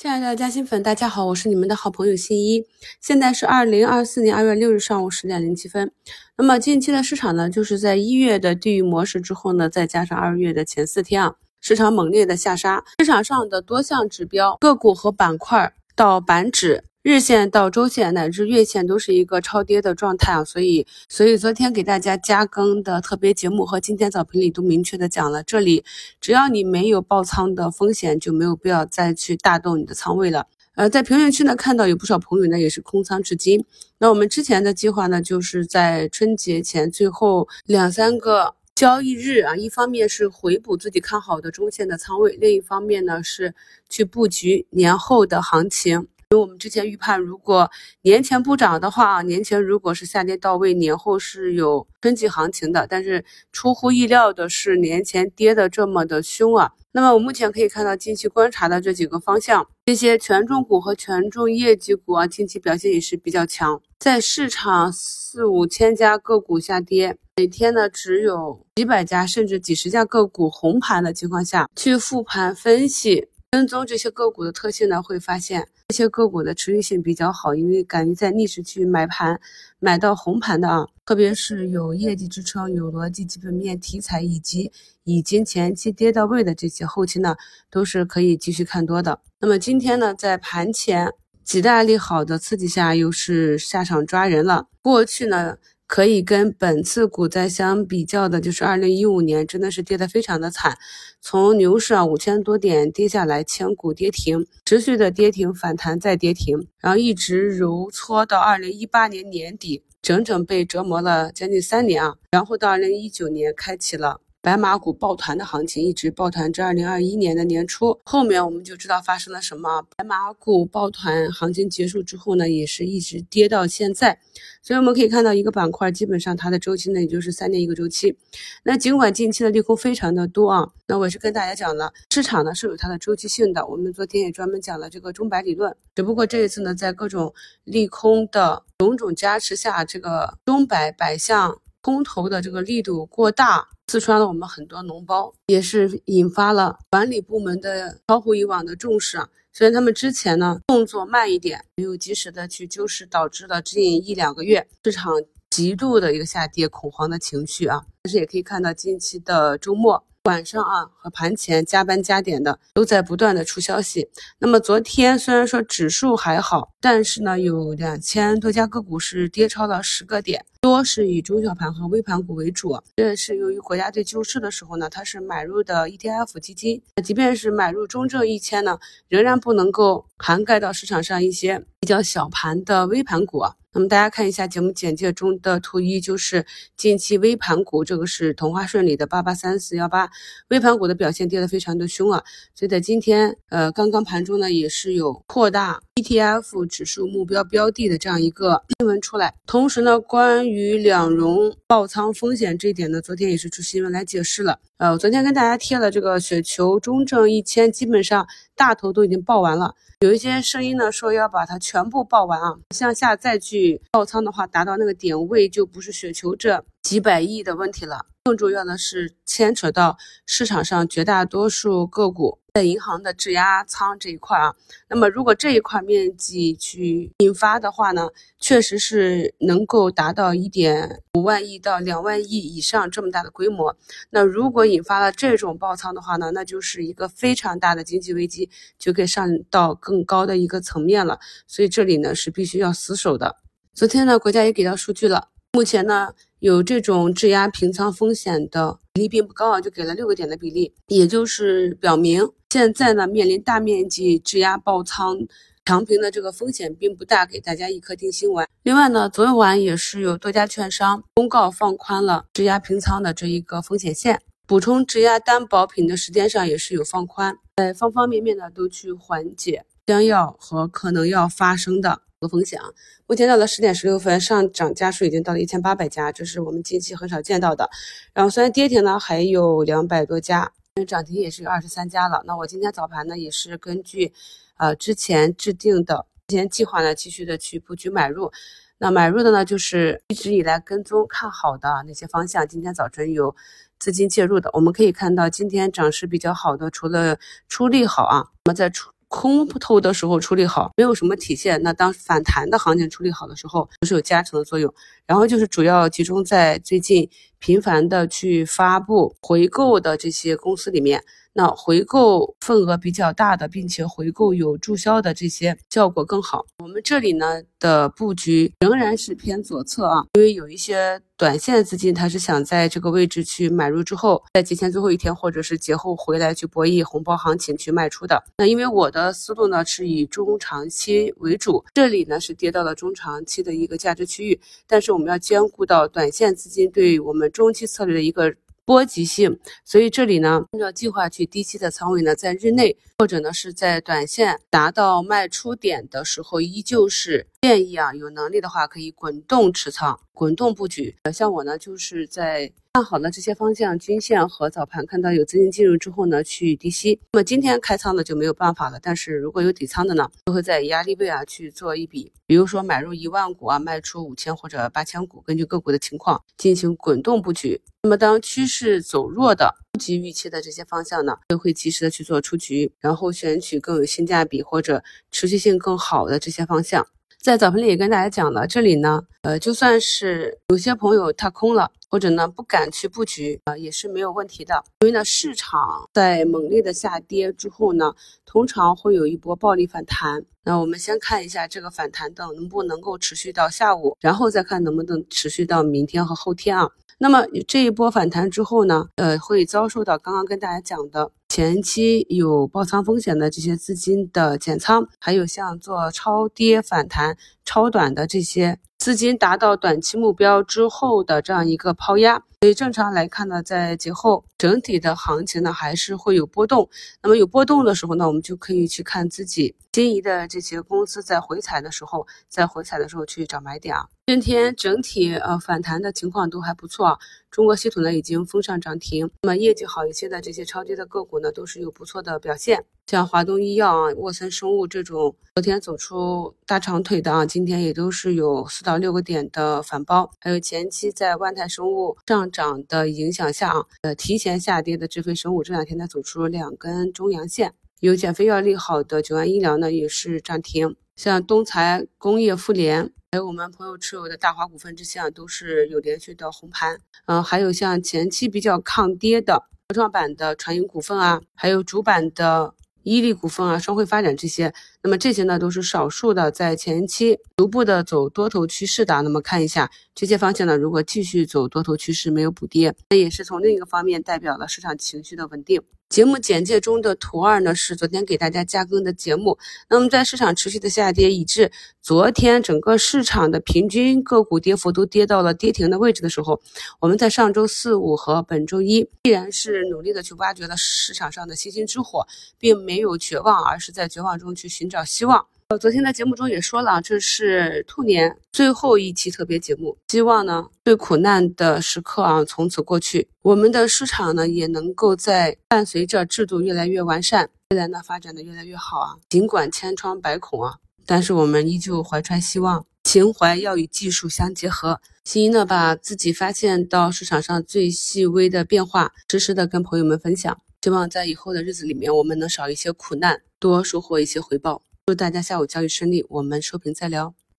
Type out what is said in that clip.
亲爱的嘉兴粉，大家好，我是你们的好朋友新一。现在是二零二四年二月六日上午十点零七分。那么近期的市场呢，就是在一月的地狱模式之后呢，再加上二月的前四天啊，市场猛烈的下杀，市场上的多项指标、个股和板块到板指。日线到周线乃至月线都是一个超跌的状态啊，所以所以昨天给大家加更的特别节目和今天早评里都明确的讲了，这里只要你没有爆仓的风险，就没有必要再去大动你的仓位了。呃，在评论区呢看到有不少朋友呢也是空仓至今，那我们之前的计划呢就是在春节前最后两三个交易日啊，一方面是回补自己看好的中线的仓位，另一方面呢是去布局年后的行情。因为我们之前预判，如果年前不涨的话，年前如果是下跌到位，年后是有春季行情的。但是出乎意料的是，年前跌的这么的凶啊。那么我目前可以看到，近期观察的这几个方向，这些权重股和权重业绩股啊，近期表现也是比较强。在市场四五千家个股下跌，每天呢只有几百家甚至几十家个股红盘的情况下，去复盘分析。跟踪这些个股的特性呢，会发现这些个股的持续性比较好，因为敢于在逆势去买盘，买到红盘的啊，特别是有业绩支撑、有逻辑、基本面、题材以及已经前期跌到位的这些，后期呢都是可以继续看多的。那么今天呢，在盘前几大利好的刺激下，又是下场抓人了。过去呢。可以跟本次股灾相比较的，就是二零一五年，真的是跌得非常的惨，从牛市啊五千多点跌下来，千股跌停，持续的跌停反弹再跌停，然后一直揉搓到二零一八年年底，整整被折磨了将近三年啊，然后到二零一九年开启了。白马股抱团的行情一直抱团至二零二一年的年初，后面我们就知道发生了什么。白马股抱团行情结束之后呢，也是一直跌到现在。所以我们可以看到，一个板块基本上它的周期呢，也就是三年一个周期。那尽管近期的利空非常的多啊，那我是跟大家讲了，市场呢是有它的周期性的。我们昨天也专门讲了这个中白理论，只不过这一次呢，在各种利空的种种加持下，这个中白百象公投的这个力度过大。刺穿了我们很多脓包，也是引发了管理部门的超乎以往的重视啊。虽然他们之前呢动作慢一点，没有及时的去救市，导致了近一两个月市场极度的一个下跌，恐慌的情绪啊。但是也可以看到近期的周末。晚上啊和盘前加班加点的都在不断的出消息。那么昨天虽然说指数还好，但是呢有两千多家个股是跌超了十个点，多是以中小盘和微盘股为主。这是由于国家队救市的时候呢，它是买入的 ETF 基金，即便是买入中证一千呢，仍然不能够涵盖到市场上一些比较小盘的微盘股啊。那么大家看一下节目简介中的图一，就是近期微盘股，这个是同花顺里的八八三四幺八，微盘股的表现跌得非常的凶啊，所以在今天呃刚刚盘中呢也是有扩大 ETF 指数目标标的的这样一个新闻出来，同时呢关于两融爆仓风险这一点呢，昨天也是出新闻来解释了，呃，昨天跟大家贴了这个雪球中证一千，基本上大头都已经爆完了。有一些声音呢说要把它全部爆完啊，向下再去爆仓的话，达到那个点位就不是雪球这几百亿的问题了，更重要的是牵扯到市场上绝大多数个股。在银行的质押仓这一块啊，那么如果这一块面积去引发的话呢，确实是能够达到一点五万亿到两万亿以上这么大的规模。那如果引发了这种爆仓的话呢，那就是一个非常大的经济危机，就可以上到更高的一个层面了。所以这里呢是必须要死守的。昨天呢，国家也给到数据了，目前呢。有这种质押平仓风险的比例并不高啊，就给了六个点的比例，也就是表明现在呢面临大面积质押爆仓强平的这个风险并不大，给大家一颗定心丸。另外呢，昨晚也是有多家券商公告放宽了质押平仓的这一个风险线，补充质押担保品的时间上也是有放宽，在方方面面呢都去缓解将要和可能要发生的。个风险啊，目前到了十点十六分，上涨家数已经到了一千八百家，这是我们近期很少见到的。然后虽然跌停呢还有两百多家，涨停也是有二十三家了。那我今天早盘呢也是根据呃之前制定的之前计划呢，继续的去布局买入。那买入的呢就是一直以来跟踪看好的那些方向，今天早晨有资金介入的。我们可以看到今天涨势比较好的，除了出利好啊，那么在出。空头的时候处理好，没有什么体现。那当反弹的行情处理好的时候，都是有加成的作用。然后就是主要集中在最近频繁的去发布回购的这些公司里面。那回购份额比较大的，并且回购有注销的这些效果更好。我们这里呢的布局仍然是偏左侧啊，因为有一些短线资金，它是想在这个位置去买入之后，在节前最后一天或者是节后回来去博弈红包行情去卖出的。那因为我的思路呢是以中长期为主，这里呢是跌到了中长期的一个价值区域，但是我们要兼顾到短线资金对我们中期策略的一个。波及性，所以这里呢，按照计划去低吸的仓位呢，在日内或者呢是在短线达到卖出点的时候，依旧是建议啊，有能力的话可以滚动持仓、滚动布局。呃，像我呢，就是在看好了这些方向均线和早盘看到有资金进入之后呢，去低吸。那么今天开仓的就没有办法了，但是如果有底仓的呢，就会在压力位啊去做一笔，比如说买入一万股啊，卖出五千或者八千股，根据个股的情况进行滚动布局。那么，当趋势走弱的、不及预期的这些方向呢，就会及时的去做出局，然后选取更有性价比或者持续性更好的这些方向。在早盘里也跟大家讲了，这里呢，呃，就算是有些朋友踏空了，或者呢不敢去布局啊，也是没有问题的。因为呢，市场在猛烈的下跌之后呢，通常会有一波暴力反弹。那我们先看一下这个反弹的能不能够持续到下午，然后再看能不能持续到明天和后天啊。那么这一波反弹之后呢，呃，会遭受到刚刚跟大家讲的。前期有爆仓风险的这些资金的减仓，还有像做超跌反弹、超短的这些资金达到短期目标之后的这样一个抛压。所以正常来看呢，在节后整体的行情呢还是会有波动。那么有波动的时候呢，我们就可以去看自己心仪的这些公司在回踩的时候，在回踩的时候去找买点啊。今天整体呃反弹的情况都还不错。中国稀土呢已经封上涨停，那么业绩好一些的这些超跌的个股呢都是有不错的表现，像华东医药啊、沃森生物这种昨天走出大长腿的啊，今天也都是有四到六个点的反包。还有前期在万泰生物上。涨的影响下啊，呃，提前下跌的智飞生物这两天呢走出两根中阳线，有减肥药利好的九安医疗呢也是涨停，像东财工业、富联，还有我们朋友持有的大华股份这些啊都是有连续的红盘，嗯，还有像前期比较抗跌的科创板的传音股份啊，还有主板的。伊利股份啊，双汇发展这些，那么这些呢都是少数的在前期逐步的走多头趋势的。那么看一下这些方向呢，如果继续走多头趋势，没有补跌，那也是从另一个方面代表了市场情绪的稳定。节目简介中的图二呢，是昨天给大家加更的节目。那么在市场持续的下跌，以致昨天整个市场的平均个股跌幅都跌到了跌停的位置的时候，我们在上周四五和本周一依然是努力的去挖掘了市场上的星星之火，并没有绝望，而是在绝望中去寻找希望。呃，昨天的节目中也说了，这是兔年最后一期特别节目，希望呢最苦难的时刻啊从此过去，我们的市场呢也能够在伴随着制度越来越完善，未来呢发展的越来越好啊。尽管千疮百孔啊，但是我们依旧怀揣希望，情怀要与技术相结合。新一呢把自己发现到市场上最细微的变化，实时的跟朋友们分享，希望在以后的日子里面，我们能少一些苦难，多收获一些回报。祝大家下午交易顺利，我们收评再聊。